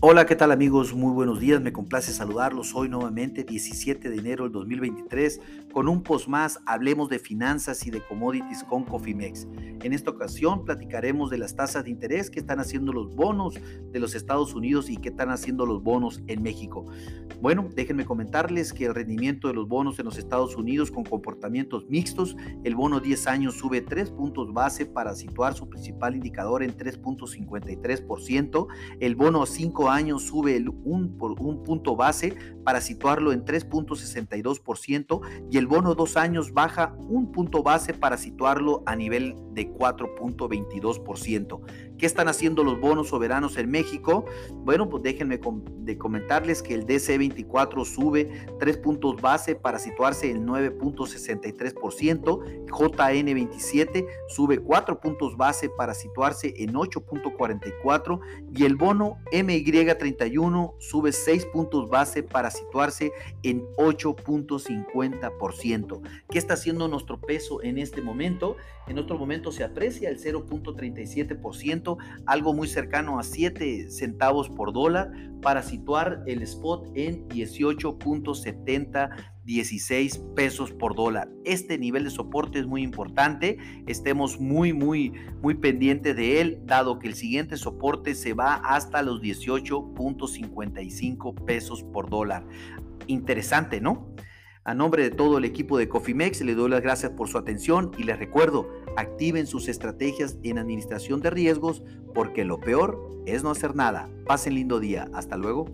Hola, ¿qué tal amigos? Muy buenos días, me complace saludarlos hoy nuevamente, 17 de enero del 2023, con un post más, hablemos de finanzas y de commodities con Cofimex. En esta ocasión platicaremos de las tasas de interés que están haciendo los bonos de los Estados Unidos y qué están haciendo los bonos en México. Bueno, déjenme comentarles que el rendimiento de los bonos en los Estados Unidos con comportamientos mixtos, el bono 10 años sube 3 puntos base para situar su principal indicador en 3.53%, el bono 5 años sube un, por un punto base para situarlo en 3.62% y el bono dos años baja un punto base para situarlo a nivel de 4.22%. ¿Qué están haciendo los bonos soberanos en México? Bueno, pues déjenme de comentarles que el DC24 sube 3 puntos base para situarse en 9.63%, JN27 sube 4 puntos base para situarse en 8.44 y el bono MY 31 sube 6 puntos base para situarse en 8.50%. ¿Qué está haciendo nuestro peso en este momento? En otro momento se aprecia el 0.37%, algo muy cercano a 7 centavos por dólar para situar el spot en 18.70 16 pesos por dólar. Este nivel de soporte es muy importante. Estemos muy, muy, muy pendiente de él, dado que el siguiente soporte se va hasta los 18.55 pesos por dólar. Interesante, ¿no? A nombre de todo el equipo de Cofimex, le doy las gracias por su atención y les recuerdo, activen sus estrategias en administración de riesgos porque lo peor es no hacer nada. Pasen lindo día. Hasta luego.